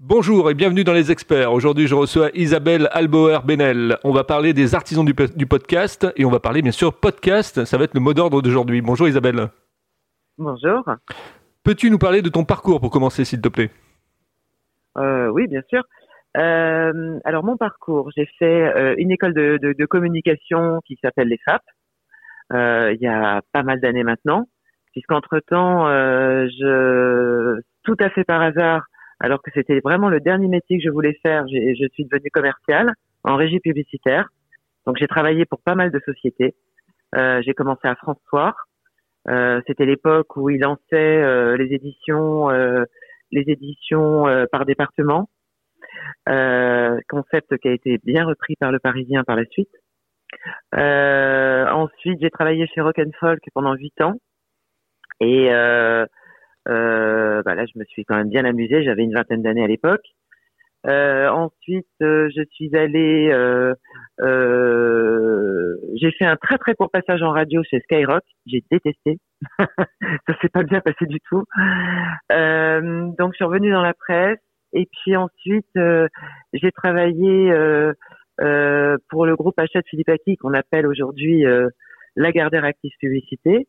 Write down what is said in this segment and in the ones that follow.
Bonjour et bienvenue dans les experts. Aujourd'hui, je reçois Isabelle Albauer-Benel. On va parler des artisans du, du, podcast et on va parler bien sûr podcast. Ça va être le mot d'ordre d'aujourd'hui. Bonjour Isabelle. Bonjour. Peux-tu nous parler de ton parcours pour commencer, s'il te plaît? Euh, Oui, bien sûr. Euh, alors mon parcours, j'ai fait euh, une école de, de, de, communication qui s'appelle les FAP. Il y a pas mal d'années maintenant, puisqu'entre temps, je tout à fait par hasard alors que c'était vraiment le dernier métier que je voulais faire. Je suis devenue commerciale en régie publicitaire. Donc j'ai travaillé pour pas mal de sociétés. Euh, j'ai commencé à France Soir. Euh, c'était l'époque où ils lançaient euh, les éditions, euh, par département. concept qui a été bien repris par le Parisien par la suite. ensuite, j'ai travaillé chez Rock pendant huit ans. Et euh, bah là, je me suis quand même bien amusée. J'avais une vingtaine d'années à l'époque. Euh, ensuite, euh, je suis allée. Euh, euh, j'ai fait un très très court passage en radio chez Skyrock. J'ai détesté. Ça s'est pas bien passé du tout. donc, je suis revenue dans la presse. Et puis ensuite, j'ai travaillé pour le groupe Achat Philippe Aki, qu'on appelle aujourd'hui Lagardère Active Publicité.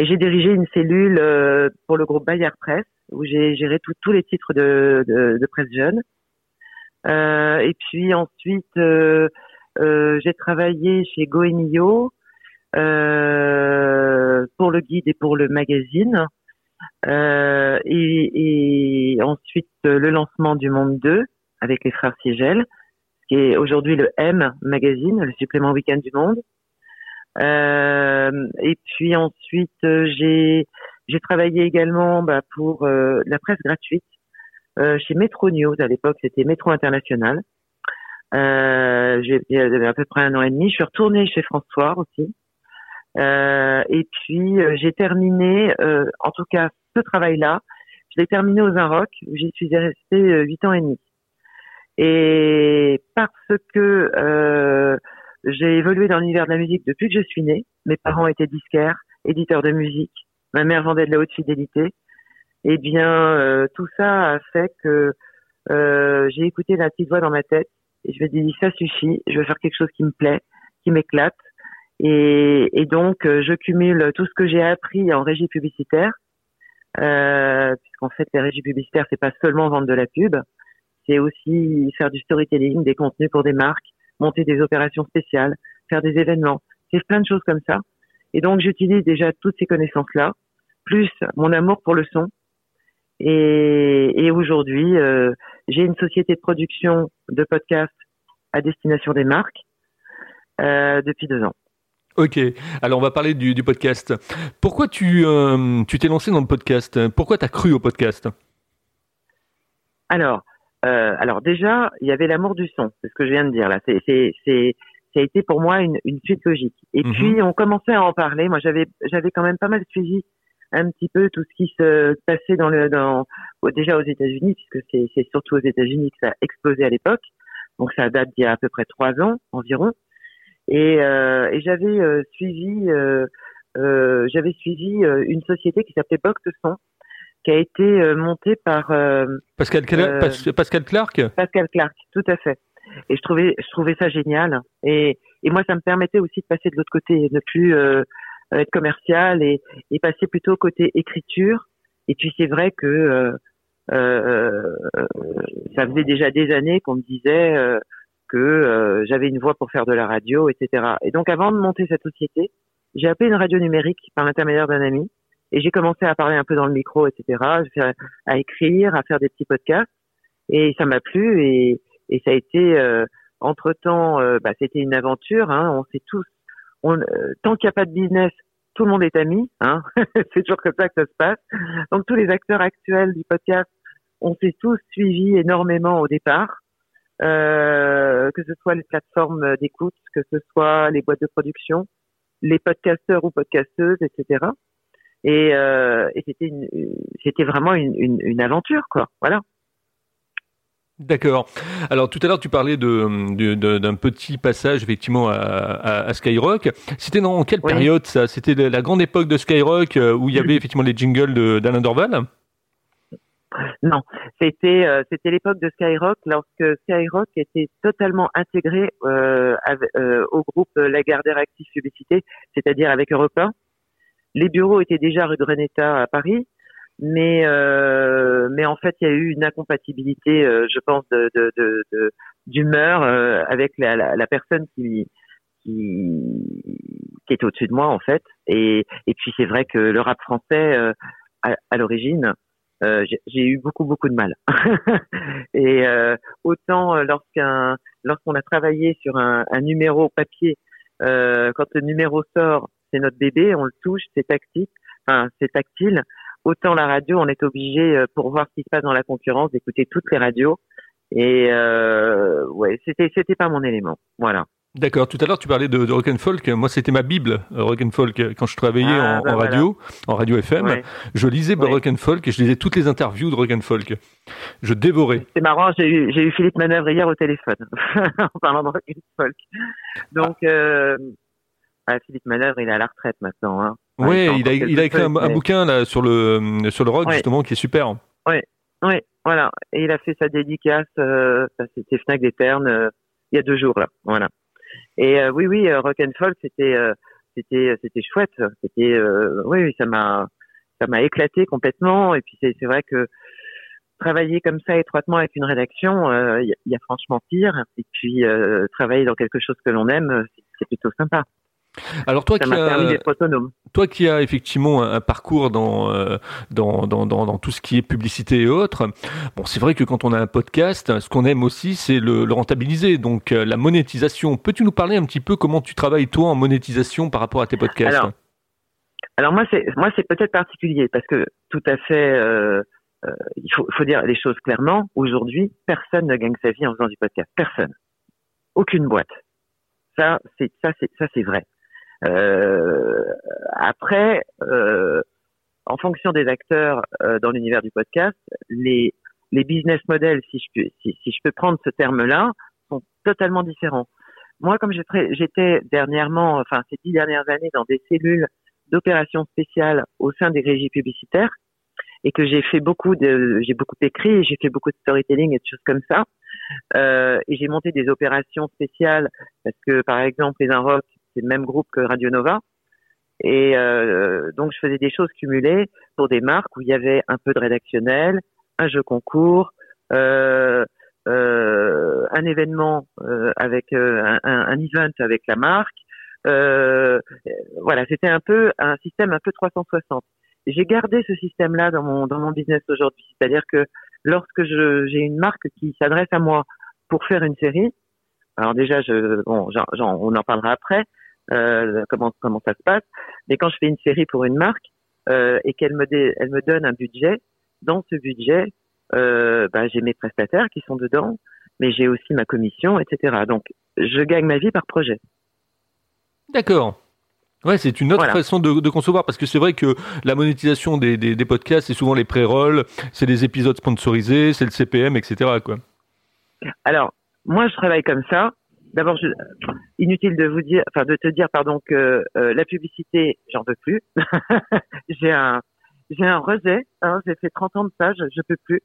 Et j'ai dirigé une cellule euh, pour le groupe Bayard Presse, où j'ai géré tous les titres de, de, de presse jeune. Euh, et puis ensuite, euh, euh j'ai travaillé chez Goemio euh, pour le guide et pour le magazine. Euh, et, et, ensuite, le lancement du Monde 2 avec les frères Sigel, qui est aujourd'hui le M magazine, le supplément week-end du Monde. Euh, et puis ensuite, euh, j'ai j'ai travaillé également bah, pour euh, la presse gratuite chez Metro News. À l'époque, c'était Métro International. J'ai à peu près un an et demi. Je suis retournée chez François aussi. Euh, et puis j'ai terminé, euh, en tout cas ce travail-là, je l'ai terminé aux Inrock où j'y suis restée huit ans et demi. Et parce que j'ai évolué dans l'univers de la musique depuis que je suis née. Mes parents étaient disquaires, éditeurs de musique. Ma mère vendait de la haute fidélité. Eh bien, euh, tout ça a fait que euh, j'ai écouté la petite voix dans ma tête et je me dis ça suffit. Je veux faire quelque chose qui me plaît, qui m'éclate. Et, et, donc, euh, je cumule tout ce que j'ai appris en régie publicitaire, euh, puisqu'en fait, les régies publicitaires, c'est pas seulement vendre de la pub, c'est aussi faire du storytelling, des contenus pour des marques, monter des opérations spéciales, faire des événements. C'est plein de choses comme ça. Et donc, j'utilise déjà toutes ces connaissances-là, plus mon amour pour le son. Et, et aujourd'hui, euh, j'ai une société de production de podcasts à destination des marques euh, depuis deux ans. Ok, alors on va parler du, du podcast. Pourquoi tu euh, tu t'es lancé dans le podcast? Pourquoi tu as cru au podcast? Alors, euh, alors déjà, il y avait l'amour du son, c'est ce que je viens de dire là. C'est, c'est, c'est, ça a été pour moi une, une suite logique. Et mhm. puis on commençait à en parler. Moi, j'avais, j'avais quand même pas mal suivi un petit peu tout ce qui se passait dans le, dans, déjà aux États-Unis, puisque c'est, c'est surtout aux États-Unis que ça a explosé à l'époque. Donc ça date d'il y a à peu près trois ans environ. Et, euh, et j'avais euh, suivi, euh, euh, j'avais suivi une société qui s'appelait Box Son, qui a été euh, monté par euh, Pascal, euh, Pascal Clark? Pascal Clark, tout à fait. Et je trouvais, je trouvais ça génial. Et, et moi, ça me permettait aussi de passer de l'autre côté, ne plus être commercial et, et passer plutôt côté écriture. Et puis c'est vrai que euh, ça faisait déjà des années qu'on me disait que j'avais une voix pour faire de la radio, etc. Et donc avant de monter cette société, j'ai appelé une radio numérique par l'intermédiaire d'un ami et j'ai commencé à parler un peu dans le micro, etc., à écrire, à faire des petits podcasts. Et ça m'a plu et, et ça a été, euh, entre-temps, euh, bah, c'était une aventure. Hein, on sait tous, on, euh, tant qu'il n'y a pas de business, tout le monde est ami. Hein, c'est toujours comme ça que ça se passe. Donc tous les acteurs actuels du podcast, on s'est tous suivis énormément au départ. Euh, que ce soit les plateformes d'écoute, que ce soit les boîtes de production, les podcasteurs ou podcasteuses, etc. Et, euh, et c'était c'était vraiment une, une, une, aventure, quoi. Voilà. D'accord. Alors tout à l'heure tu parlais de, d'un petit passage effectivement à, à, Skyrock. C'était dans quelle période ça? C'était la grande époque de Skyrock euh, où il y avait effectivement les jingles d'Alain Dorval? Non, c'était euh, c'était l'époque de Skyrock lorsque Skyrock était totalement intégré euh, euh, au groupe Lagardère Active Publicité, c'est-à-dire avec Europe 1. Les bureaux étaient déjà rue de à Paris, mais mais en fait il y a eu une incompatibilité, je pense, de d'humeur de, avec la, la, personne qui qui qui est au-dessus de moi en fait. Et et puis c'est vrai que le rap français à, à l'origine euh, j'ai eu beaucoup beaucoup de mal. et euh, autant euh, lorsqu'un lorsqu'on a travaillé sur un, un numéro papier, euh, quand le numéro sort, c'est notre bébé, on le touche, c'est tactile, enfin c'est tactile. Autant la radio, on est obligé euh, pour voir ce qui se passe dans la concurrence d'écouter toutes les radios. Et ouais, c'était c'était pas mon élément. Voilà. D'accord. Tout à l'heure, tu parlais de, de rock and folk. Moi, c'était ma bible, euh, rock and folk. Quand je travaillais ah, en, bah radio, en radio FM, je lisais rock and folk et je lisais toutes les interviews de rock and folk. Je dévorais. C'est marrant. J'ai eu, j'ai eu Philippe Manœuvre hier au téléphone en parlant de rock and folk. Donc, ah. euh, ah, Philippe Manœuvre, il est à la retraite maintenant. Hein. Oui, il a, il a écrit un, bouquin là sur le sur le rock justement qui est super. Oui, oui, voilà. Et il a fait sa dédicace. Euh, c'était Fnac des Ternes euh, il y a deux jours là. Voilà. Et euh, oui, oui, euh, rock and folk, c'était, euh, c'était, c'était chouette. C'était, oui, oui, ça m'a, ça m'a éclaté complètement. Et puis c'est, c'est vrai que travailler comme ça étroitement avec une rédaction, il y, a franchement pire. Et puis travailler dans quelque chose que l'on aime, c'est plutôt sympa. Alors toi qui as, toi qui as effectivement un, parcours dans, euh, dans, dans, dans, tout ce qui est publicité et autres, bon c'est vrai que quand on a un podcast, ce qu'on aime aussi c'est le, rentabiliser, donc euh, la monétisation. Peux-tu nous parler un petit peu comment tu travailles toi en monétisation par rapport à tes podcasts Alors, alors moi c'est moi c'est peut-être particulier parce que tout à fait euh, il faut, faut dire les choses clairement. Aujourd'hui, personne ne gagne sa vie en faisant du podcast. Personne. Aucune boîte. Ça, c'est ça, c'est ça, c'est vrai. Euh, après, euh, en fonction des acteurs euh, dans l'univers du podcast, les, les business models, si je peux, si, si je peux prendre ce terme-là, sont totalement différents. Moi, comme j'étais dernièrement, enfin ces dix dernières années, dans des cellules d'opérations spéciales au sein des régies publicitaires, et que j'ai fait beaucoup de, j'ai beaucoup écrit, j'ai fait beaucoup de storytelling et de choses comme ça, euh, et j'ai monté des opérations spéciales parce que, par exemple, les Inrocks c'est le même groupe que Radio Nova. Et euh, donc, je faisais des choses cumulées pour des marques où il y avait un peu de rédactionnel, un jeu concours, euh, euh, un événement euh, avec euh, un, un, event avec la marque. Euh, voilà, c'était un peu un système un peu 360. J'ai gardé ce système-là dans mon dans mon business aujourd'hui, c'est-à-dire que lorsque j'ai une marque qui s'adresse à moi pour faire une série, alors déjà, je, bon, on en parlera après, euh, comment comment ça se passe. Mais quand je fais une série pour une marque euh, et qu'elle me elle me donne un budget, dans ce budget, euh, bah, j'ai mes prestataires qui sont dedans, mais j'ai aussi ma commission, etc. Donc je gagne ma vie par projet. D'accord. Ouais, c'est une autre façon de, de, concevoir parce que c'est vrai que la monétisation des, des, des podcasts, c'est souvent les pré-rolls, c'est des épisodes sponsorisés, c'est le CPM, etc. Quoi. Alors, moi, je travaille comme ça. D'abord, inutile de vous dire, enfin de te dire, pardon, que euh, la publicité, j'en veux plus. j'ai un, j'ai un rejet. Hein, j'ai fait 30 ans de ça, je, je peux plus.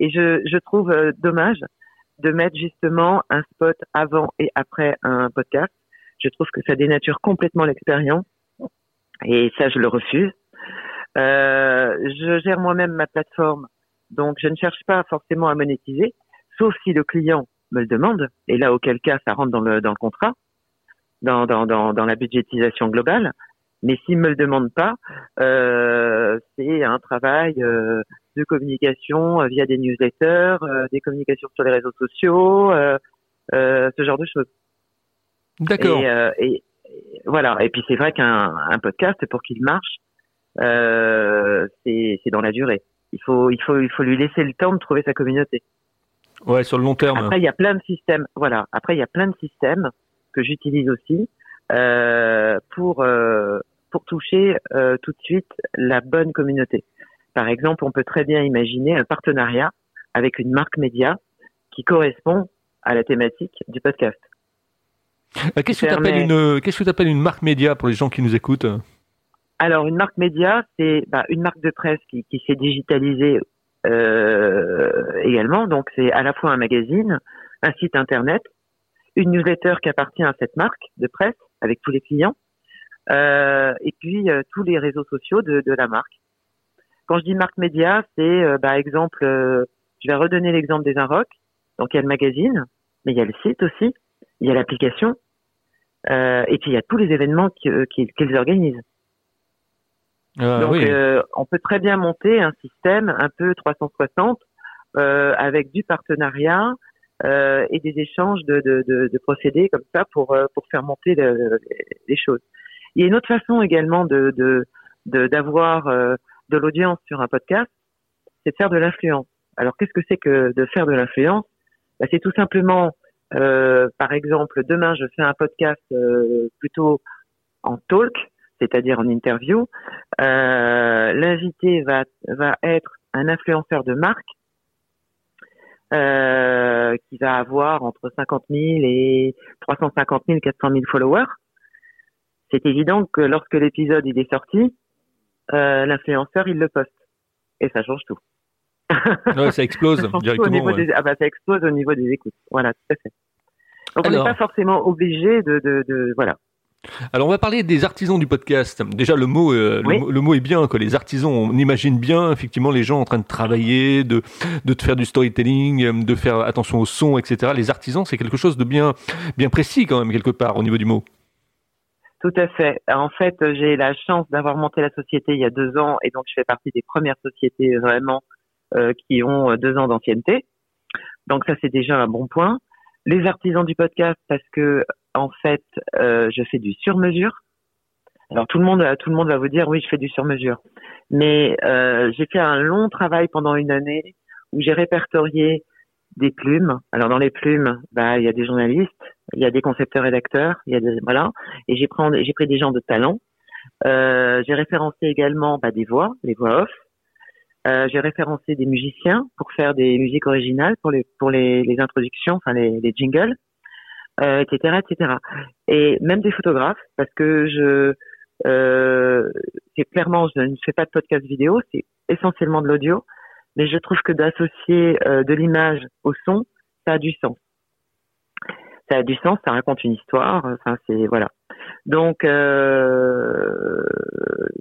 Et je, je trouve euh, dommage de mettre justement un spot avant et après un podcast. Je trouve que ça dénature complètement l'expérience. Et ça, je le refuse. Euh, je gère moi-même ma plateforme, donc je ne cherche pas forcément à monétiser, sauf si le client me le demande, et là auquel cas ça rentre dans le, dans le contrat, dans, dans, dans, dans la budgétisation globale. Mais s'il me le demande pas, euh, c'est un travail euh, de communication euh, via des newsletters, des communications sur les réseaux sociaux, ce genre de choses. D'accord. Et, et, voilà. Et puis c'est vrai qu'un un podcast, pour qu'il marche, c'est dans la durée. Il faut, il faut, il faut lui laisser le temps de trouver sa communauté. Ouais, sur le long terme. Après, il y a plein de systèmes. Voilà. Après, il y a plein de systèmes que j'utilise aussi euh, pour euh, pour toucher euh, tout de suite la bonne communauté. Par exemple, on peut très bien imaginer un partenariat avec une marque média qui correspond à la thématique du podcast. Qu'est-ce que tu appelles une qu'est-ce que tu appelles une marque média pour les gens qui nous écoutent? Alors, une marque média, c'est bah, une marque de presse qui, qui s'est digitalisée également. Donc c'est à la fois un magazine, un site internet, une newsletter qui appartient à cette marque de presse avec tous les clients, et puis tous les réseaux sociaux de, de, la marque. Quand je dis marque média, c'est par exemple, je vais redonner l'exemple des Inrocks. Donc il y a le magazine, mais il y a le site aussi, il y a l'application, euh, et puis il y a tous les événements euh, qu'ils organisent. Ah, Donc euh, on peut très bien monter un système un peu 360 euh, avec du partenariat euh, et des échanges de, de, de, de, procédés comme ça pour euh, pour faire monter les choses. Il y a une autre façon également de d'avoir de, l'audience sur un podcast, c'est de faire de l'influence. Alors qu'est-ce que c'est que de faire de l'influence? Bah, C'est tout simplement euh, par exemple, demain, je fais un podcast euh, plutôt en talk, c'est-à-dire en interview. Euh, L'invité va, va être un influenceur de marque euh, qui va avoir entre 50 000 et 350 000, 400 000 followers. C'est évident que lorsque l'épisode il est sorti, euh, l'influenceur il le poste et ça change tout. ouais, ça explose directement. ah bah, ça explose au niveau des écoutes. Voilà, tout à fait. Donc on n'est pas forcément obligé de, de, de, voilà. Alors on va parler des artisans du podcast. Déjà le mot, euh, le, mot est bien que les artisans. On imagine bien effectivement les gens en train de travailler, de de faire du storytelling, de faire attention au son, etc. Les artisans c'est quelque chose de bien bien précis quand même quelque part au niveau du mot. Tout à fait. En fait, j'ai la chance d'avoir monté la société il y a deux ans et donc je fais partie des premières sociétés vraiment euh, qui ont euh, deux ans d'ancienneté. Donc ça, c'est déjà un bon point. Les artisans du podcast, parce que en fait, euh, je fais du sur-mesure. Alors tout le monde, tout le monde va vous dire oui, je fais du sur-mesure. Mais euh, j'ai fait un long travail pendant une année où j'ai répertorié des plumes. Alors dans les plumes, bah il y a des journalistes, il y a des concepteurs rédacteurs, il y a des voilà, et j'ai pris j'ai pris des gens de talent. Euh, j'ai référencé également bah, des voix, les voix off. Euh, j'ai référencé des musiciens pour faire des musiques originales pour les pour les, introductions, enfin les jingles, euh, etc., etc. Et même des photographes parce que je euh, c'est clairement je ne fais pas de podcast vidéo, c'est essentiellement de l'audio, mais je trouve que d'associer euh, de l'image au son, ça a du sens. Ça a du sens, ça raconte une histoire. Enfin, c'est voilà. Donc, euh,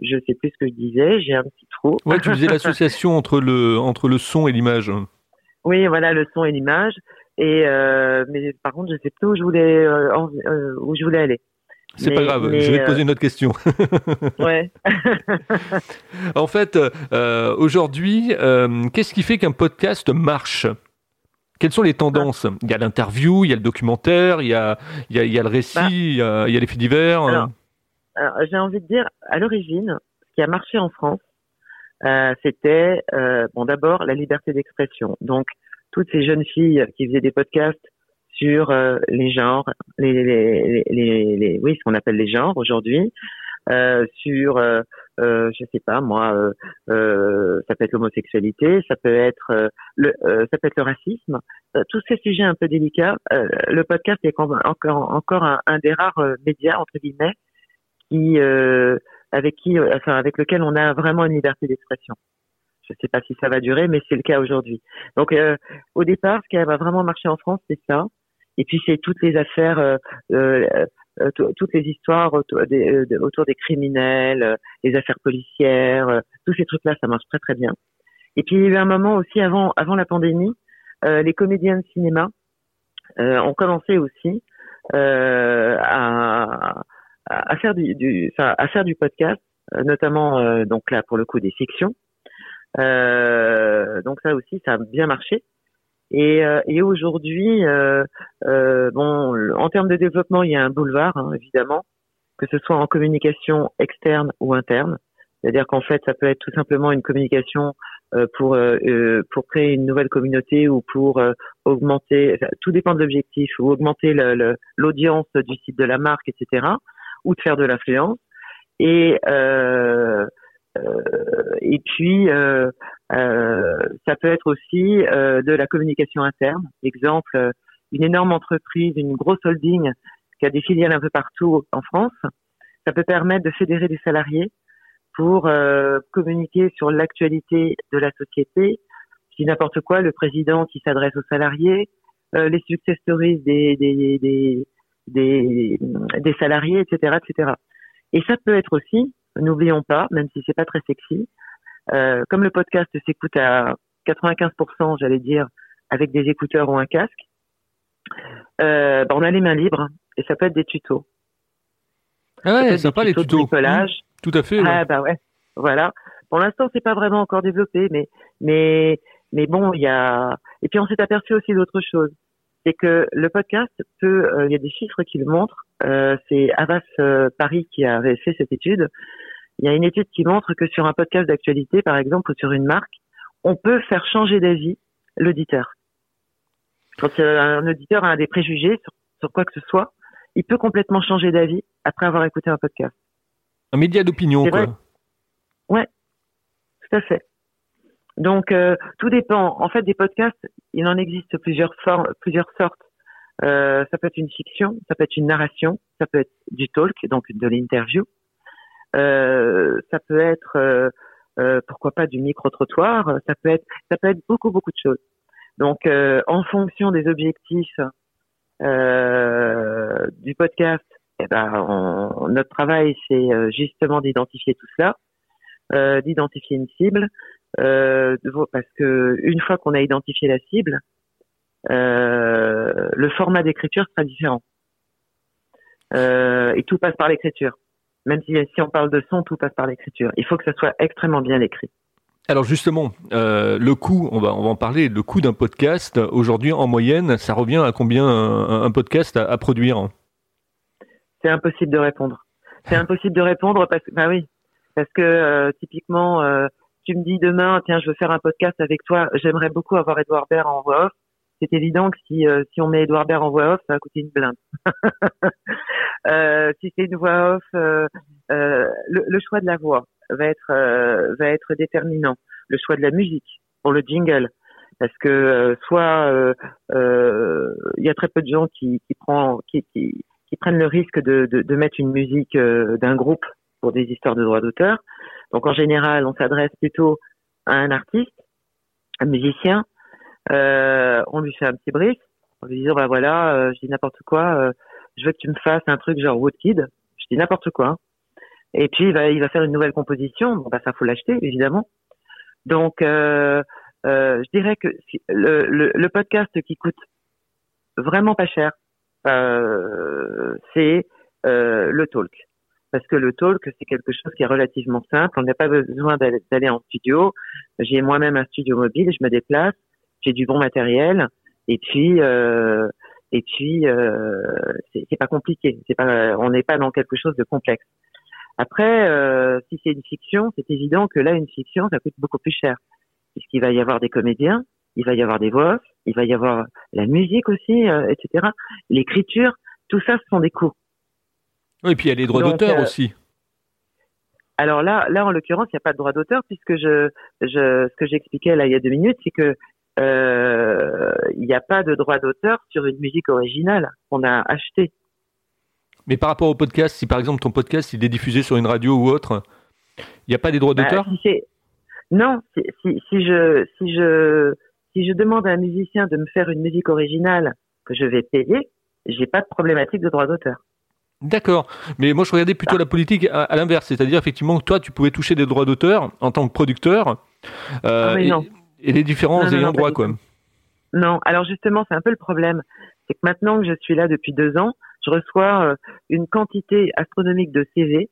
je sais plus ce que je disais, j'ai un petit trou. Ouais, tu disais l'association entre le, entre le son et l'image. Oui, voilà, le son et l'image. Et euh, mais par contre, je sais plus où je voulais euh, euh, où je voulais aller. C'est pas grave, je vais te poser une autre question. ouais. en fait, aujourd'hui, qu'est-ce qui fait qu'un podcast marche? Quelles sont les tendances? Il y a l'interview, il y a le documentaire, il y a, il y a, il y a le récit, bah. il, y a, il, y a, les faits divers. Alors, j'ai envie de dire, à l'origine, ce qui a marché en France, euh, c'était euh, bon d'abord la liberté d'expression. Donc toutes ces jeunes filles qui faisaient des podcasts sur euh, les genres, les, les, les, les, oui, ce qu'on appelle les genres aujourd'hui, euh, sur, euh, euh, je sais pas moi, euh, euh, ça peut être l'homosexualité, ça peut être le, ça peut être le racisme, tous ces sujets un peu délicats. le podcast est encore encore un, un des rares médias entre guillemets qui avec qui, enfin avec lequel on a vraiment une liberté d'expression. Je ne sais pas si ça va durer, mais c'est le cas aujourd'hui. Donc, au départ, ce qui va vraiment marcher en France, c'est ça. Et puis, c'est toutes les affaires euh, euh, euh, toutes les histoires autour des, euh, autour des criminels, euh, les affaires policières, tous ces trucs-là, ça marche très très bien. Et puis il y a eu un moment aussi avant avant la pandémie, les comédiens de cinéma ont commencé aussi à, à faire du, du à faire du podcast, notamment donc là pour le coup des fictions. Donc ça aussi, ça a bien marché. Et, euh, et aujourd'hui, euh, euh, bon, en termes de développement, il y a un boulevard, hein, évidemment, que ce soit en communication externe ou interne. C'est-à-dire qu'en fait, ça peut être tout simplement une communication euh, pour euh, pour créer une nouvelle communauté ou pour augmenter, tout dépend de l'objectif, ou augmenter l'audience du site de la marque, etc. Ou de faire de l'influence. Et euh, euh, et puis, euh, euh, ça peut être aussi de la communication interne. Exemple, une énorme entreprise, une grosse holding qui a des filiales un peu partout en France, ça peut permettre de fédérer des salariés pour communiquer sur l'actualité de la société, dis n'importe quoi, le président qui s'adresse aux salariés, les success stories des, des, des, des, des salariés, etc., etc. Et ça peut être aussi, n'oublions pas, même si c'est pas très sexy, euh, comme le podcast s'écoute à 95%, j'allais dire, avec des écouteurs ou un casque, euh, bah, on a les mains libres et ça peut être des tutos. Ah ouais, sympa les tutos. Mmh, tout à fait. Ah bah ouais, voilà. Pour l'instant, c'est pas vraiment encore développé, mais mais mais bon, il y a. Et puis on s'est aperçu aussi d'autre chose, c'est que le podcast peut. Euh, il y a des chiffres qui le montrent. Euh, c'est Avas euh, Paris qui avait fait cette étude. Il y a une étude qui montre que sur un podcast d'actualité, par exemple, ou sur une marque, on peut faire changer d'avis l'auditeur. Quand un auditeur a des préjugés sur, quoi que ce soit, il peut complètement changer d'avis après avoir écouté un podcast. Un média d'opinion, quoi. Ouais, tout à fait. Donc euh, tout dépend. En fait, des podcasts, il en existe plusieurs formes, plusieurs sortes. Euh, ça peut être une fiction, ça peut être une narration, ça peut être du talk, donc de l'interview. Euh, ça peut être, pourquoi pas, du micro-trottoir. Ça peut être, ça peut être beaucoup, beaucoup de choses. Donc, en fonction des objectifs du podcast, eh ben, notre travail, c'est justement d'identifier tout cela, d'identifier une cible, parce que une fois qu'on a identifié la cible, le format d'écriture sera différent. et tout passe par l'écriture même si, si on parle de son, tout passe par l'écriture. Il faut que ça soit extrêmement bien écrit. Alors justement, euh, le coût, on va, on va en parler, le coût d'un podcast, aujourd'hui en moyenne, ça revient à combien un, podcast à, produire C'est impossible de répondre. C'est impossible de répondre parce que, bah oui, parce que euh, typiquement, euh, tu me dis demain, tiens, je veux faire un podcast avec toi, j'aimerais beaucoup avoir Edouard Baird en voix off c'est évident que si, euh, si on met Edouard Baird en voix off, ça va coûter une blinde. euh, si c'est une voix off, euh, euh, le, le, choix de la voix va être va être déterminant. Le choix de la musique pour le jingle, parce que soit il y a très peu de gens qui qui, prend, qui, qui, qui prennent le risque de, de, de mettre une musique d'un groupe pour des histoires de droits d'auteur. Donc en général, on s'adresse plutôt à un artiste, un musicien, euh, on lui fait un petit brief en lui disant bah voilà, euh, je dis n'importe quoi, euh, je veux que tu me fasses un truc genre Woodkid, je dis n'importe quoi. Et puis il va il va faire une nouvelle composition, bon bah ça faut l'acheter évidemment. Donc euh, je dirais que le, le, le, podcast qui coûte vraiment pas cher, c'est le talk parce que le talk, c'est quelque chose qui est relativement simple. On n'a pas besoin d'aller en studio. J'ai moi-même un studio mobile, je me déplace j'ai du bon matériel et puis euh, et puis euh, c'est pas compliqué. On n'est pas dans quelque chose de complexe. Après, euh, si c'est une fiction, c'est évident que là, une fiction, ça coûte beaucoup plus cher, puisqu'il va y avoir des comédiens, il va y avoir des voix, il va y avoir la musique aussi, euh, etc. L'écriture, tout ça, ce sont des coûts. Oui, et puis il y a les droits d'auteur euh, aussi. Alors là, là en l'occurrence, il n'y a pas de droit d'auteur puisque je, je, ce que j'expliquais là il y a deux minutes, c'est que euh, il n'y a pas de droit d'auteur sur une musique originale qu'on a achetée. Mais par rapport au podcast, si par exemple ton podcast il est diffusé sur une radio ou autre, il n'y a pas des droits bah, d'auteur Non, si, si, je, si, je, si je demande à un musicien de me faire une musique originale que je vais payer, j'ai pas de problématique de droit d'auteur. D'accord, mais moi je regardais plutôt ah. la politique à, l'inverse, c'est-à-dire effectivement que toi tu pouvais toucher des droits d'auteur en tant que producteur. Euh, ah, non et les différents ayants droit, quoi. Non, alors justement, c'est un peu le problème. C'est que maintenant que je suis là depuis deux ans, je reçois euh, une quantité astronomique de CV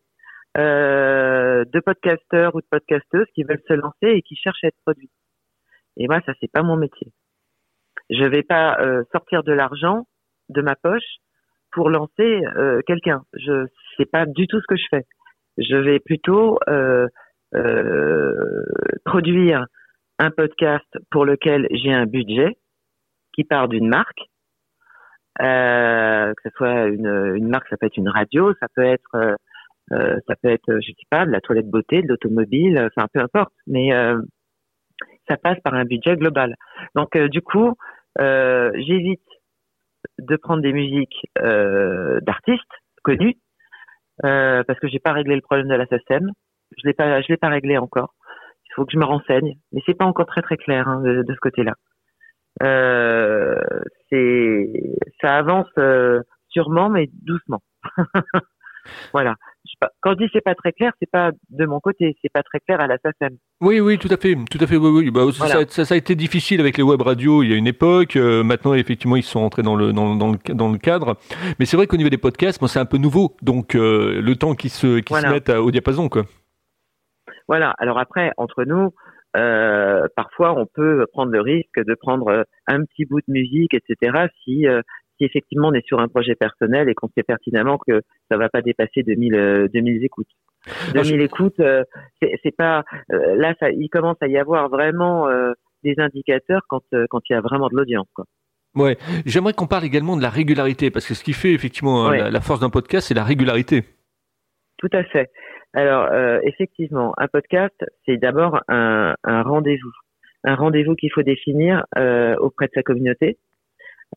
euh, de podcasteurs ou de podcasteuses qui veulent se lancer et qui cherchent à être produits. Et moi, ça, c'est pas mon métier. Je vais pas sortir de l'argent de ma poche pour lancer euh, quelqu'un. Je sais pas du tout ce que je fais. Je vais plutôt euh, produire un podcast pour lequel j'ai un budget qui part d'une marque, euh, que ce soit une, marque, ça peut être une radio, ça peut être, euh, euh ça peut être, je sais pas, de la toilette beauté, de l'automobile, enfin peu importe, mais euh, ça passe par un budget global. Donc euh, du coup, j'évite de prendre des musiques d'artistes connus parce que j'ai pas réglé le problème de la SACEM. Je l'ai pas, je l'ai pas réglé encore Il faut que je me renseigne, mais c'est pas encore très très clair hein, de, ce côté-là. Euh, c'est ça avance euh, sûrement, mais doucement. voilà. Quand je dis c'est pas très clair, c'est pas de mon côté, c'est pas très clair à la SACEM. Oui, oui, tout à fait, tout à fait, oui, oui. Bah, ça, ça, a été difficile avec les web radios il y a une époque. Euh, maintenant, effectivement, ils sont entrés dans le dans, dans le, dans le cadre. Mais c'est vrai qu'au niveau des podcasts, moi, c'est un peu nouveau. Donc, euh, le temps qu'ils se qu'ils se mettent au diapason, quoi. Voilà. Alors après, entre nous, euh, parfois, on peut prendre le risque de prendre un petit bout de musique, etc. Si si effectivement on est sur un projet personnel et qu'on sait pertinemment que ça va pas dépasser 2000, 2000 euh, écoutes. 2000 écoutes, euh, c'est pas euh, là, ça, il commence à y avoir vraiment des indicateurs quand quand il y a vraiment de l'audience. Ouais, j'aimerais qu'on parle également de la régularité parce que ce qui fait effectivement la, force d'un podcast, c'est la régularité. Tout à fait. Alors effectivement, un podcast, c'est d'abord un, un rendez-vous, un rendez-vous qu'il faut définir auprès de sa communauté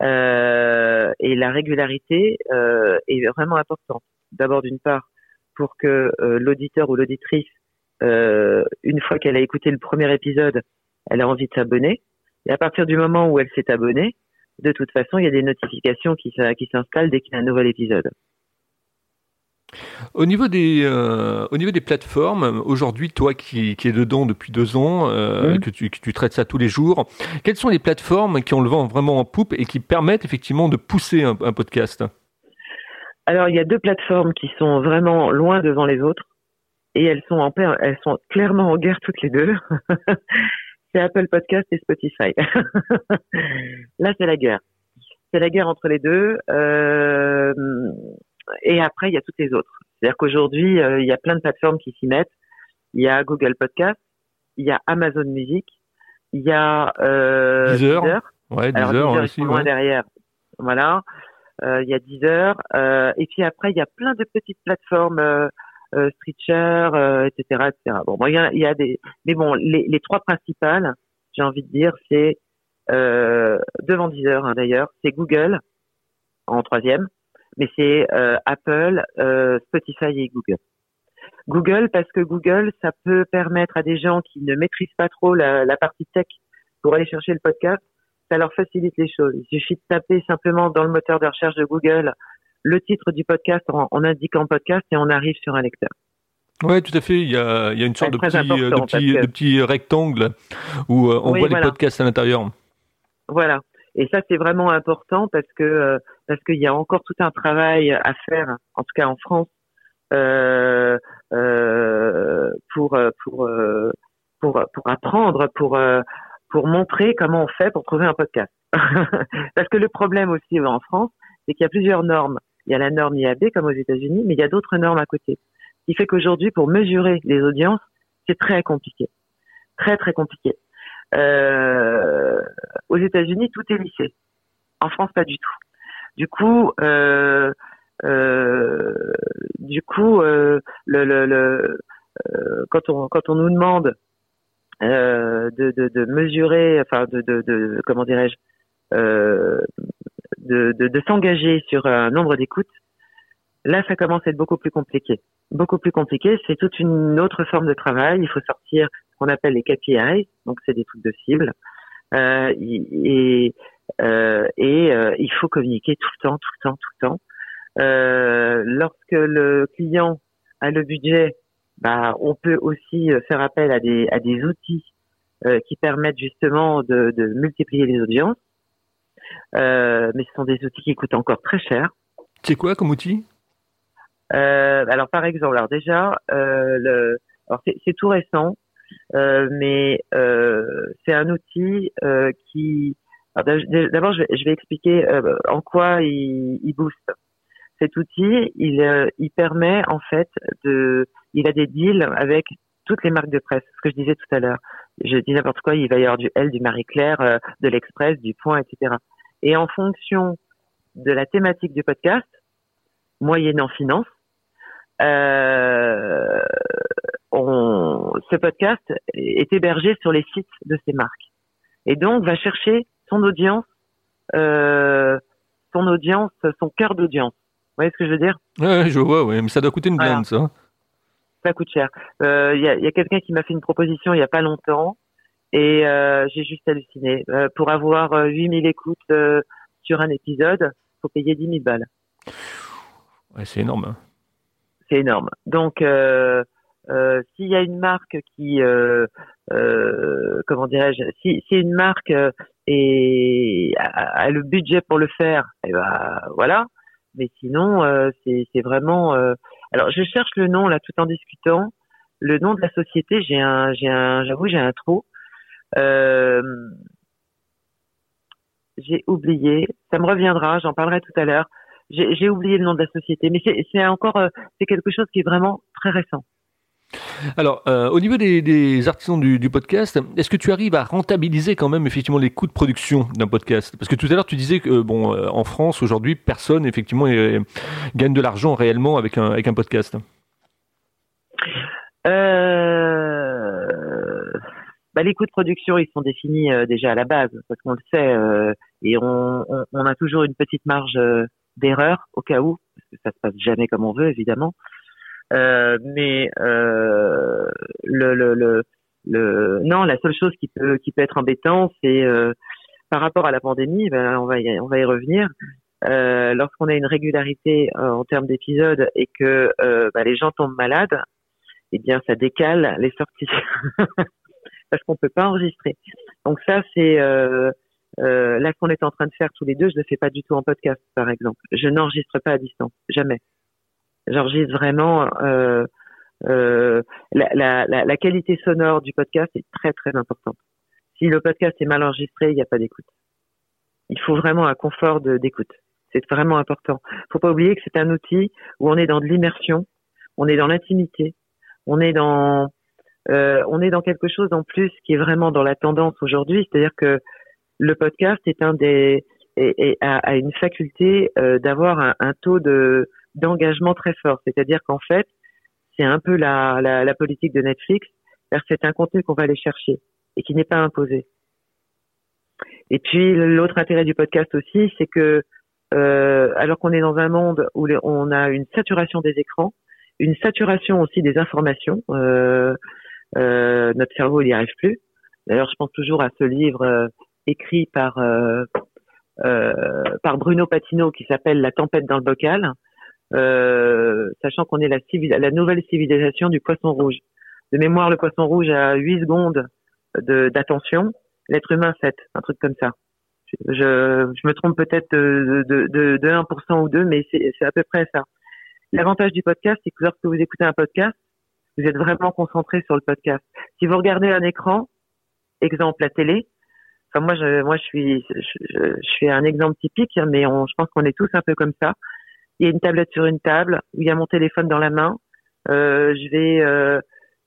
et la régularité euh, est vraiment importante. D'abord, d'une part, pour que euh, l'auditeur ou l'auditrice, euh, une fois qu'elle a écouté le premier épisode, elle a envie de s'abonner. Et à partir du moment où elle s'est abonnée, de toute façon, il y a des notifications qui, qui s'installent dès qu'il y a un nouvel épisode. Au niveau des, euh, au niveau des plateformes, aujourd'hui, toi qui, qui es dedans depuis deux ans, euh, que, tu, que, tu, traites ça tous les jours, quelles sont les plateformes qui ont le vent vraiment en poupe et qui permettent effectivement de pousser un, podcast? Alors, il y a deux plateformes qui sont vraiment loin devant les autres et elles sont, en, elles sont clairement en guerre toutes les deux. c'est Apple Podcast et Spotify. Là, c'est la guerre. C'est la guerre entre les deux. Euh, et après, il y a toutes les autres. C'est-à-dire qu'aujourd'hui, euh, il y a plein de plateformes qui s'y mettent. Il y a Google Podcast, il y a Amazon Music, il y a euh, Deezer. Ouais, Deezer, Alors, Deezer aussi. Loin derrière. Voilà. Euh, il y a Deezer. Euh, et puis après, il y a plein de petites plateformes, euh, euh Stitcher, etc., etc. Bon, il y a, il y a des, mais bon, les, les trois principales, j'ai envie de dire, c'est devant Deezer hein, d'ailleurs, c'est Google en troisième mais c'est euh, Apple, euh, Spotify et Google. Google parce que Google, ça peut permettre à des gens qui ne maîtrisent pas trop la, la partie tech pour aller chercher le podcast, ça leur facilite les choses. Il suffit de taper simplement dans le moteur de recherche de Google le titre du podcast en, en indiquant podcast et on arrive sur un lecteur. Oui, tout à fait. Il y a, il y a une sorte de petit, euh, de, petit, de petit, rectangle où on voit les podcasts à l'intérieur. Voilà. Et ça, c'est vraiment important parce que parce qu'il y a encore tout un travail à faire, en tout cas en France, euh, euh, pour pour pour pour apprendre, pour pour montrer comment on fait pour trouver un podcast. parce que le problème aussi en France, c'est qu'il y a plusieurs normes. Il y a la norme IAB comme aux États-Unis, mais il y a d'autres normes à côté. Ce qui fait qu'aujourd'hui, pour mesurer les audiences, c'est très compliqué, très très compliqué. Euh, aux États-Unis, tout est lissé. En France, pas du tout. Du coup, euh, euh, du coup, euh, le, le, le euh, quand on quand on nous demande euh, de, de, de, mesurer, enfin de, de, de comment dirais-je, de, s'engager sur un nombre d'écoutes, là, ça commence à être beaucoup plus compliqué. Beaucoup plus compliqué. C'est toute une autre forme de travail. Il faut sortir qu'on appelle les KPI, donc c'est des trucs de cible. Euh, et et euh, il faut communiquer tout le temps, tout le temps, tout le temps. Euh, lorsque le client a le budget, bah, on peut aussi faire appel à des, à des outils euh, qui permettent justement de, de, multiplier les audiences. Euh, mais ce sont des outils qui coûtent encore très cher. C'est quoi comme outil? Alors par exemple, alors déjà, le, alors c'est tout récent. Euh, mais euh, c'est un outil euh, qui D'abord, je, vais expliquer en quoi il, booste. Cet outil, il, il permet en fait de, il a des deals avec toutes les marques de presse. Ce que je disais tout à l'heure. Je dis n'importe quoi, il va y avoir du L, du Marie-Claire, de l'Express, du Point, etc. Et en fonction de la thématique du podcast, moyennant finance, euh, ce podcast est hébergé sur les sites de ces marques. Et donc, va chercher son audience, euh, son audience, son cœur d'audience. Vous voyez ce que je veux dire? Oui, je vois, oui, mais ça doit coûter une blinde, ça. ça coûte cher. Il y a, y a quelqu'un qui m'a fait une proposition il y a pas longtemps et j'ai juste halluciné. pour avoir 8000 écoutes sur un épisode, faut payer 10 000 balles. Ouais, c'est énorme. Hein. C'est énorme. Donc, euh, euh, s'il y a une marque qui, euh, euh comment dirais-je, si, si une marque euh, est, a, le budget pour le faire, et eh ben voilà. Mais sinon, euh, c'est vraiment. alors, je cherche le nom là, tout en discutant. Le nom de la société, j'ai un, j'ai un, j'avoue, j'ai un trou. j'ai oublié. Ça me reviendra. J'en parlerai tout à l'heure. J'ai oublié le nom de la société, mais c'est encore c'est quelque chose qui est vraiment très récent. Alors, euh, au niveau des, artisans du, podcast, est-ce que tu arrives à rentabiliser quand même effectivement les coûts de production d'un podcast? Parce que tout à l'heure tu disais que bon, euh, en France aujourd'hui, personne effectivement gagne de l'argent réellement avec un podcast. Euh, bah, les coûts de production, ils sont définis déjà à la base, parce qu'on le sait, et on, on, a toujours une petite marge d'erreur au cas où, parce que ça se passe jamais comme on veut, évidemment. Euh, mais euh, le, le, le, le, non, la seule chose qui peut qui peut être embêtant, c'est euh, par rapport à la pandémie. Ben, on va y, on va y revenir. Euh, lorsqu'on a une régularité euh, en termes d'épisodes et que ben, les gens tombent malades, eh bien ça décale les sorties parce qu'on peut pas enregistrer. Donc ça c'est euh, là qu'on est en train de faire tous les deux, je ne fais pas du tout en podcast par exemple. Je n'enregistre pas à distance, jamais. J'enregistre vraiment euh, euh, la, la, la, la, qualité sonore du podcast est très très importante. Si le podcast est mal enregistré, il n'y a pas d'écoute. Il faut vraiment un confort d'écoute. C'est vraiment important. Faut pas oublier que c'est un outil où on est dans de l'immersion, on est dans l'intimité, on est dans euh, on est dans quelque chose en plus qui est vraiment dans la tendance aujourd'hui, c'est-à-dire que le podcast est un des et, a, a, une faculté euh, d'avoir un, un, taux de d'engagement très fort. C'est-à-dire qu'en fait, c'est un peu la, la, la, politique de Netflix, c'est un contenu qu'on va aller chercher et qui n'est pas imposé. Et puis l'autre intérêt du podcast aussi, c'est que euh, alors qu'on est dans un monde où on a une saturation des écrans, une saturation aussi des informations, euh, euh, notre cerveau n'y arrive plus. D'ailleurs, je pense toujours à ce livre écrit par par Bruno Patino qui s'appelle La tempête dans le bocal, sachant qu'on est la, la nouvelle civilisation du poisson rouge. De mémoire, le poisson rouge a 8 secondes d'attention, l'être humain 7, un truc comme ça. Je, je me trompe peut-être de, de, de, de 1% ou 2, mais c'est à peu près ça. L'avantage du podcast, c'est que lorsque vous écoutez un podcast, vous êtes vraiment concentré sur le podcast. Si vous regardez un écran, exemple la télé, enfin moi je moi je suis je, je, suis un exemple typique, mais on, je pense qu'on est tous un peu comme ça il y a une tablette sur une table, où il y a mon téléphone dans la main. Euh, je vais, euh,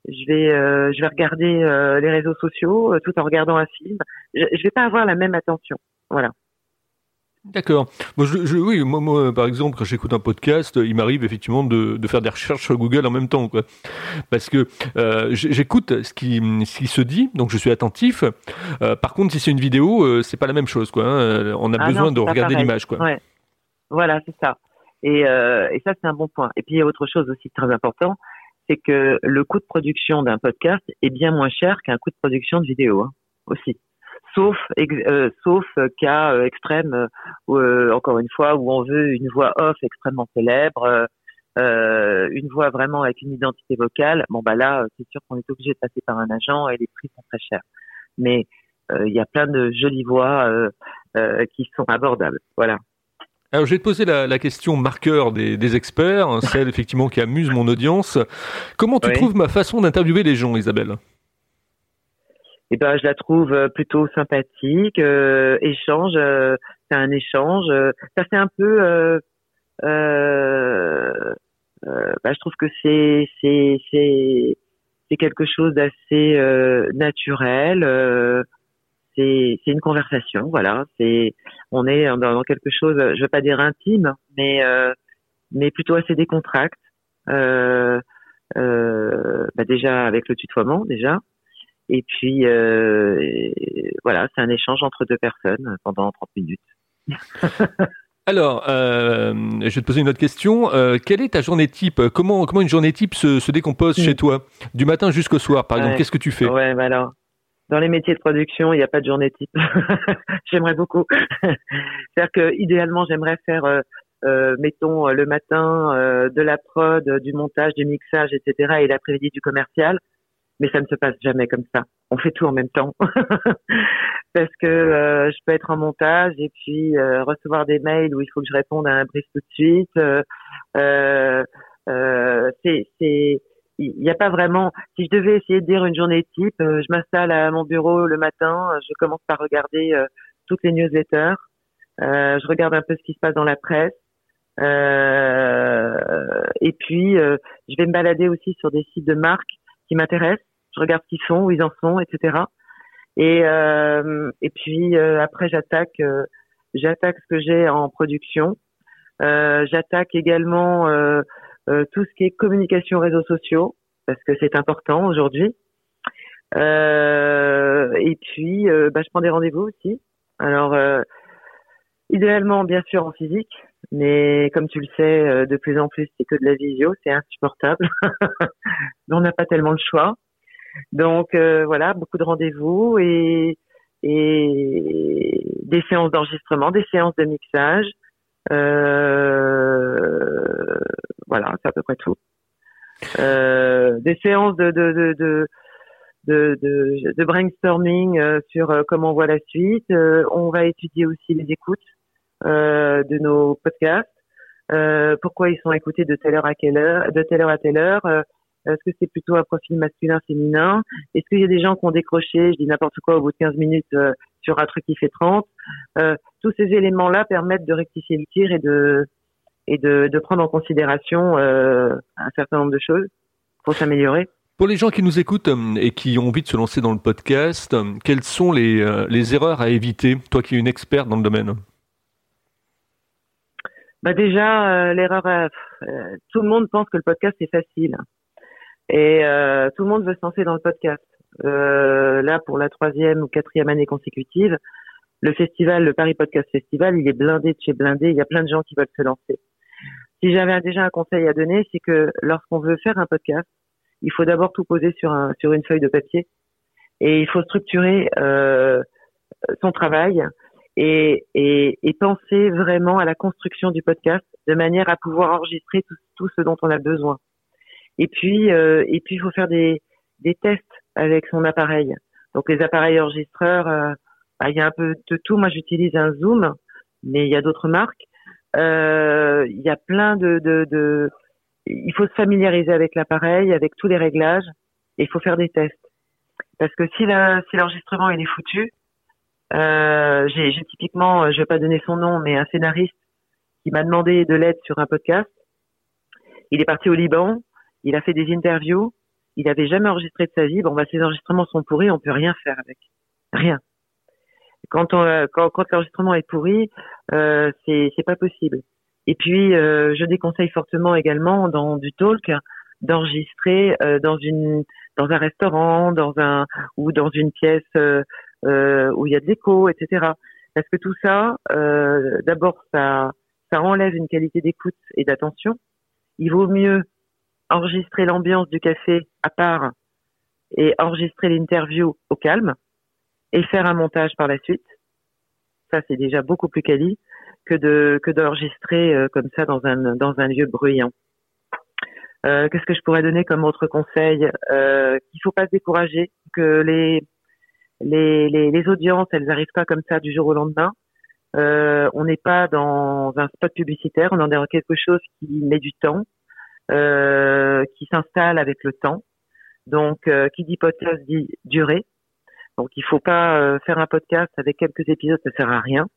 je vais, euh, je vais regarder euh, les réseaux sociaux euh, tout en regardant un film. Je, je vais pas avoir la même attention. Voilà. D'accord. Moi, je, je, oui, moi, moi, par exemple, quand j'écoute un podcast, il m'arrive effectivement de, de, faire des recherches sur Google en même temps, quoi. Parce que euh, j'écoute ce qui, ce qui se dit, donc je suis attentif. Euh, par contre, si c'est une vidéo, c'est pas la même chose, quoi. Hein. On a ah besoin de regarder l'image, quoi. Ouais. Voilà, c'est ça. Et, euh, et ça, c'est un bon point. Et puis, il y a autre chose aussi très important, c'est que le coût de production d'un podcast est bien moins cher qu'un coût de production de vidéo hein, aussi. Sauf, euh, sauf cas euh, extrême, euh, encore une fois, où on veut une voix off extrêmement célèbre, euh, une voix vraiment avec une identité vocale. Bon, bah là, c'est sûr qu'on est obligé de passer par un agent et les prix sont très chers. Mais il y a plein de jolies voix qui sont abordables. Voilà. Alors, je vais te poser la, question marqueur des, experts, hein, celle effectivement qui amuse mon audience. Comment tu trouves ma façon d'interviewer les gens, Isabelle? Eh ben, je la trouve euh, plutôt sympathique. Euh, échange, euh, c'est un échange. ça fait un peu. Euh, bah, je trouve que c'est c'est c'est c'est quelque chose d'assez naturel c'est une conversation, voilà. C'est on est dans, quelque chose, je veux pas dire intime, mais euh, mais plutôt assez décontracte. Euh, euh, bah déjà avec le tutoiement déjà, et puis voilà, c'est un échange entre deux personnes pendant 30 minutes. Alors, je vais te poser une autre question. Quelle est ta journée type? Comment, comment une journée type se, décompose chez hmm. toi? Du matin jusqu'au soir, par exemple, qu'est-ce que tu fais? Ouais, bah alors, dans les métiers de production, il n'y a pas de journée type. j'aimerais beaucoup. C'est-à-dire que idéalement, j'aimerais faire, euh, mettons, le matin de la prod, du montage, du mixage, etc., et l'après-midi du commercial mais ça ne se passe jamais comme ça. On fait tout en même temps parce que euh, je peux être en montage et puis euh, recevoir des mails où il faut que je réponde à un brief tout de suite. Euh, euh c'est, il n'y a pas vraiment. Si je devais essayer de dire une journée type, je m'installe à mon bureau le matin, je commence par regarder toutes les newsletters, je regarde un peu ce qui se passe dans la presse. et puis, je vais me balader aussi sur des sites de marques qui m'intéressent je regarde ce qu'ils font, où ils en sont, etc. Et euh, et puis euh, après j'attaque euh, j'attaque ce que j'ai en production. Euh, j'attaque également tout ce qui est communication réseaux sociaux parce que c'est important aujourd'hui. et puis bah, je prends des rendez-vous aussi. Alors idéalement bien sûr en physique, mais comme tu le sais, de plus en plus c'est que de la visio, c'est insupportable. on n'a pas tellement le choix. Donc euh, voilà, beaucoup de rendez-vous et, et des séances d'enregistrement, des séances de mixage. Euh, voilà, c'est à peu près tout. Euh, des séances de de, de, de brainstorming euh, sur euh, comment on voit la suite. on va étudier aussi les écoutes de nos podcasts. pourquoi ils sont écoutés de telle heure à quelle heure, de telle heure à telle heure. Est-ce que c'est plutôt un profil masculin, féminin? Est-ce qu'il y a des gens qui ont décroché, je dis n'importe quoi, au bout de 15 minutes sur un truc qui fait 30 euh, Tous ces éléments-là permettent de rectifier le tir et de et de, de prendre en considération euh, un certain nombre de choses pour s'améliorer. Pour les gens qui nous écoutent euh, et qui ont envie de se lancer dans le podcast, euh, quelles sont les, les erreurs à éviter, toi qui es une experte dans le domaine? Bah déjà, l'erreur, tout le monde pense que le podcast est facile. Et euh, tout le monde veut se lancer dans le podcast. Euh, là, pour la troisième ou quatrième année consécutive, le festival, le Paris Podcast Festival, il est blindé de chez blindé. Il y a plein de gens qui veulent se lancer. Si j'avais déjà un conseil à donner, c'est que lorsqu'on veut faire un podcast, il faut d'abord tout poser sur un sur une feuille de papier et il faut structurer euh, son travail et, et, et, penser vraiment à la construction du podcast de manière à pouvoir enregistrer tout, ce dont on a besoin. Et puis, euh, et puis il faut faire des, des tests avec son appareil. Donc les appareils enregistreurs, euh, bah, il y a un peu de tout. Moi, j'utilise un Zoom, mais il y a d'autres marques. Euh, il y a plein de, de, de, Il faut se familiariser avec l'appareil, avec tous les réglages, et il faut faire des tests. Parce que si l'enregistrement si il est foutu, euh, j'ai typiquement, je vais pas donner son nom, mais un scénariste qui m'a demandé de l'aide sur un podcast. Il est parti au Liban, il a fait des interviews, il n'avait jamais enregistré de sa vie. Bon, bah, ces enregistrements sont pourris, on peut rien faire avec. Rien. Quand, on, euh, quand, quand l'enregistrement est pourri, euh, c'est, pas possible. Et puis, euh, je déconseille fortement également dans du talk d'enregistrer euh, dans une dans un restaurant, dans un ou dans une pièce euh, euh où il y a de l'écho, etc. Parce que tout ça, d'abord, ça ça enlève une qualité d'écoute et d'attention. Il vaut mieux enregistrer l'ambiance du café à part et enregistrer l'interview au calme et faire un montage par la suite. Ça, c'est déjà beaucoup plus quali que de que d'enregistrer euh, comme ça dans un dans un lieu bruyant. Euh, Qu'est-ce que je pourrais donner comme autre conseil? Euh, Qu'il faut pas se décourager, que les, les les, les audiences, elles n'arrivent pas comme ça du jour au lendemain. Euh, on n'est pas dans un spot publicitaire, on est dans quelque chose qui met du temps. Euh, qui s'installe avec le temps. Donc, euh, qui dit podcast dit durée. Donc, il faut pas euh, faire un podcast avec quelques épisodes, ça sert à rien.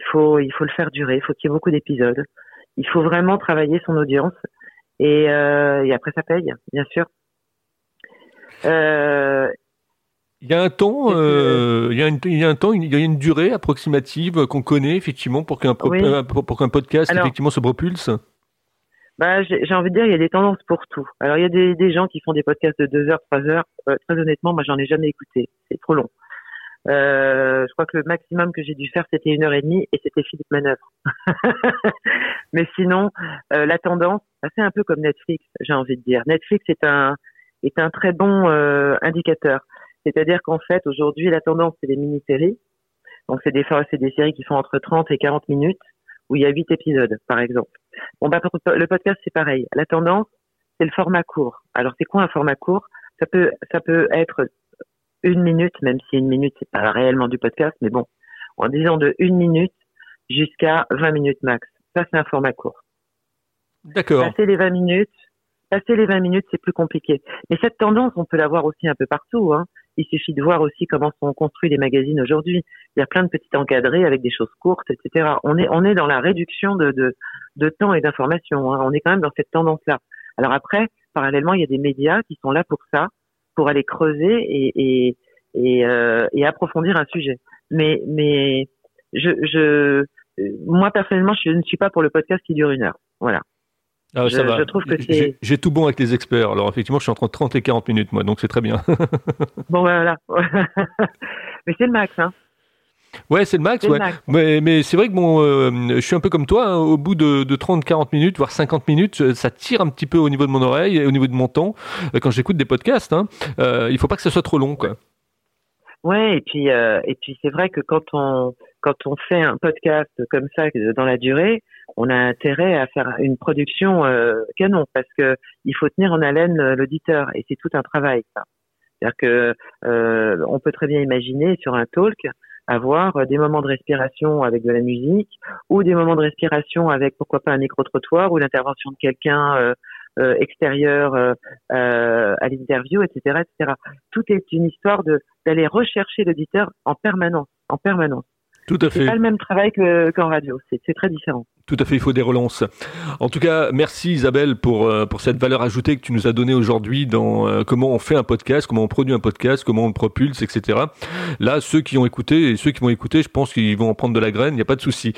Il faut, il faut le faire durer. Il faut qu'il y ait beaucoup d'épisodes. Il faut vraiment travailler son audience. Et, et après, ça paye, bien sûr. Il y a un temps, il, y a une, il y a un temps, il y a une durée approximative qu'on connaît effectivement pour qu'un pour, qu'un podcast effectivement se propulse? Bah, j'ai envie de dire, il y a des tendances pour tout. Alors, il y a des, des gens qui font des podcasts de deux heures, trois heures. Euh, très honnêtement, moi, j'en ai jamais écouté. C'est trop long. Euh, je crois que le maximum que j'ai dû faire, c'était une heure et demie et c'était Philippe Manœuvre. Mais sinon, euh, la tendance, c'est un peu comme Netflix, j'ai envie de dire. Netflix est un est un très bon euh, indicateur. C'est-à-dire qu'en fait, aujourd'hui, la tendance, c'est les mini-séries. Donc, c'est des, c'est des séries qui font entre 30 et 40 minutes, où il y a 8 épisodes, par exemple. Bon, bah, le podcast, c'est pareil. La tendance, c'est le format court. Alors, c'est quoi un format court? Ça peut, ça peut être une minute, même si une minute, c'est pas réellement du podcast, mais bon, en disant de une minute jusqu'à 20 minutes max. Ça, c'est un format court. D'accord. Passer les 20 minutes, passer les 20 minutes, c'est plus compliqué. Mais cette tendance, on peut la voir aussi un peu partout. Hein. Il suffit de voir aussi comment sont construits les magazines aujourd'hui. Il y a plein de petits encadrés avec des choses courtes, etc. On est, on est dans la réduction de, de, de temps et d'information. Hein. On est quand même dans cette tendance-là. Alors après, parallèlement, il y a des médias qui sont là pour ça, pour aller creuser et, et, et, euh, et approfondir un sujet. Mais, mais je, je, moi personnellement, je ne suis pas pour le podcast qui dure une heure. Voilà. Ah, je, je, trouve que c'est. J'ai tout bon avec les experts. Alors effectivement, je suis entre 30 et 40 minutes, moi, donc c'est très bien. bon, voilà. Mais c'est le max, hein. Ouais, c'est le max, ouais. Mais, mais c'est vrai que bon, euh, je suis un peu comme toi. Hein. au bout de, de 30-40 minutes, voire 50 minutes, euh, ça tire un petit peu au niveau de mon oreille et au niveau de mon temps euh, quand j'écoute des podcasts. Hein. Euh, il faut pas que ça soit trop long, quoi. Ouais, et puis euh, et puis c'est vrai que quand on quand on fait un podcast comme ça dans la durée, on a intérêt à faire une production euh, canon parce que il faut tenir en haleine l'auditeur et c'est tout un travail. C'est-à-dire que euh, on peut très bien imaginer sur un talk avoir des moments de respiration avec de la musique ou des moments de respiration avec pourquoi pas un micro-trottoir ou l'intervention de quelqu'un euh, euh extérieur euh, euh, à l'interview, etc., etc. Tout est une histoire de d'aller rechercher l'auditeur en permanence, en permanence. Tout à fait. C'est pas le même travail qu'en radio, c'est très différent. Tout à fait, il faut des relances. En tout cas, merci Isabelle pour euh, pour cette valeur ajoutée que tu nous as donnée aujourd'hui dans euh, comment on fait un podcast, comment on produit un podcast, comment on le propulse, etc. Là, ceux qui ont écouté et ceux qui vont écouter, je pense qu'ils vont en prendre de la graine, il n'y a pas de souci.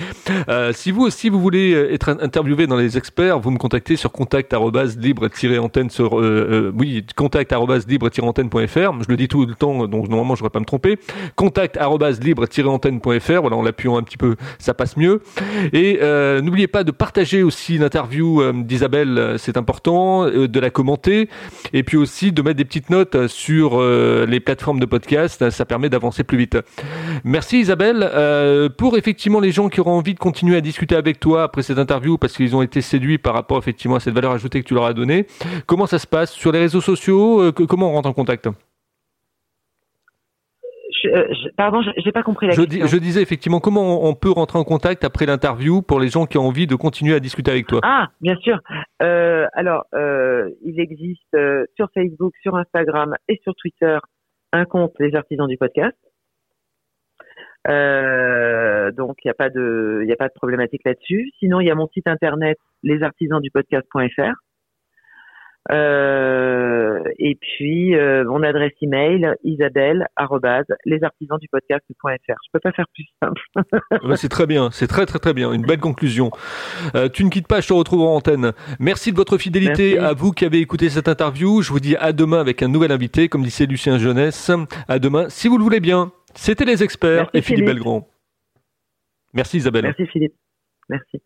Euh, si vous aussi vous voulez être interviewé dans les experts, vous me contactez sur contact libre-antenne sur oui contact libre-antenne.fr. Je le dis tout le temps, donc normalement je ne vais pas me tromper. Contact libre-antenne.fr. Voilà, en l'appuyant un petit peu, ça passe mieux. Et euh, n'oubliez pas de partager aussi l'interview euh, d'Isabelle, euh, c'est important, de la commenter, et puis aussi de mettre des petites notes sur les plateformes de podcast, ça permet d'avancer plus vite. Merci Isabelle. pour effectivement les gens qui auront envie de continuer à discuter avec toi après cette interview, parce qu'ils ont été séduits par rapport effectivement à cette valeur ajoutée que tu leur as donnée, comment ça se passe sur les réseaux sociaux? Comment on rentre en contact? Euh, pardon, j'ai pas compris la je question. je disais effectivement comment on, peut rentrer en contact après l'interview pour les gens qui ont envie de continuer à discuter avec toi. Ah, bien sûr. Euh, alors, euh, il existe euh, sur Facebook, sur Instagram et sur Twitter un compte Les Artisans du Podcast. Donc il n'y a pas de, il a pas de problématique là-dessus. Sinon, il y a mon site internet lesartisansdupodcast.fr euh, et puis euh, mon adresse email isabelle lesartisansdupodcast.fr. Je peux pas faire plus simple. c'est très bien, c'est très très très bien, une belle conclusion. Euh, tu ne quittes pas, je te retrouve en antenne. Merci de votre fidélité à vous qui avez écouté cette interview. Je vous dis à demain avec un nouvel invité, comme disait Lucien Jeunesse. À demain, si vous le voulez bien. C'était les experts et Philippe, Philippe Belgrand. Merci Isabelle. Merci Philippe. Merci.